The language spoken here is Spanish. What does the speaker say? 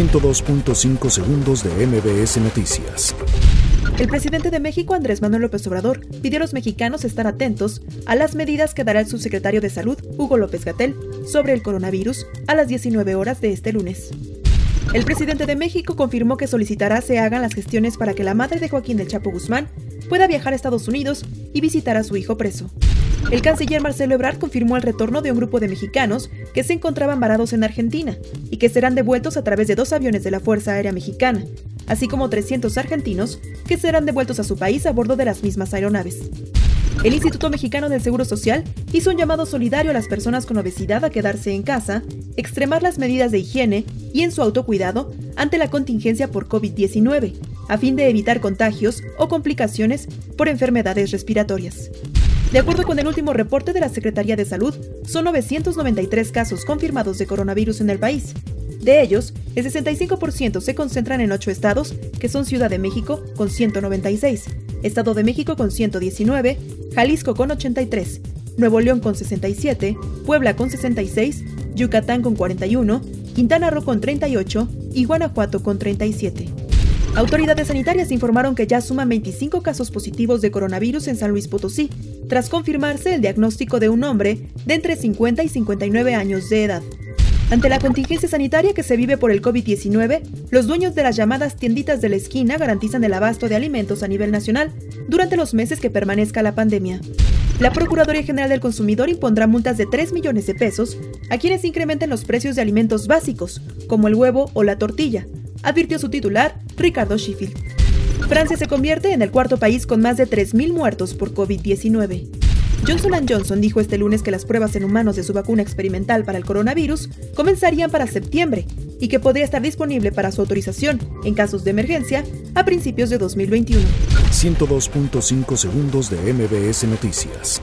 102.5 segundos de MBS Noticias. El presidente de México, Andrés Manuel López Obrador, pidió a los mexicanos estar atentos a las medidas que dará el subsecretario de Salud, Hugo López Gatel, sobre el coronavirus a las 19 horas de este lunes. El presidente de México confirmó que solicitará se hagan las gestiones para que la madre de Joaquín del Chapo Guzmán pueda viajar a Estados Unidos y visitar a su hijo preso. El canciller Marcelo Ebrard confirmó el retorno de un grupo de mexicanos que se encontraban varados en Argentina y que serán devueltos a través de dos aviones de la Fuerza Aérea Mexicana, así como 300 argentinos que serán devueltos a su país a bordo de las mismas aeronaves. El Instituto Mexicano del Seguro Social hizo un llamado solidario a las personas con obesidad a quedarse en casa, extremar las medidas de higiene y en su autocuidado ante la contingencia por COVID-19, a fin de evitar contagios o complicaciones por enfermedades respiratorias. De acuerdo con el último reporte de la Secretaría de Salud, son 993 casos confirmados de coronavirus en el país. De ellos, el 65% se concentran en ocho estados, que son Ciudad de México con 196, Estado de México con 119, Jalisco con 83, Nuevo León con 67, Puebla con 66, Yucatán con 41, Quintana Roo con 38 y Guanajuato con 37. Autoridades sanitarias informaron que ya suman 25 casos positivos de coronavirus en San Luis Potosí, tras confirmarse el diagnóstico de un hombre de entre 50 y 59 años de edad. Ante la contingencia sanitaria que se vive por el COVID-19, los dueños de las llamadas tienditas de la esquina garantizan el abasto de alimentos a nivel nacional durante los meses que permanezca la pandemia. La Procuraduría General del Consumidor impondrá multas de 3 millones de pesos a quienes incrementen los precios de alimentos básicos, como el huevo o la tortilla, advirtió su titular, Ricardo Sheffield. Francia se convierte en el cuarto país con más de 3.000 muertos por COVID-19. Johnson Johnson dijo este lunes que las pruebas en humanos de su vacuna experimental para el coronavirus comenzarían para septiembre y que podría estar disponible para su autorización en casos de emergencia a principios de 2021. 102.5 segundos de MBS Noticias.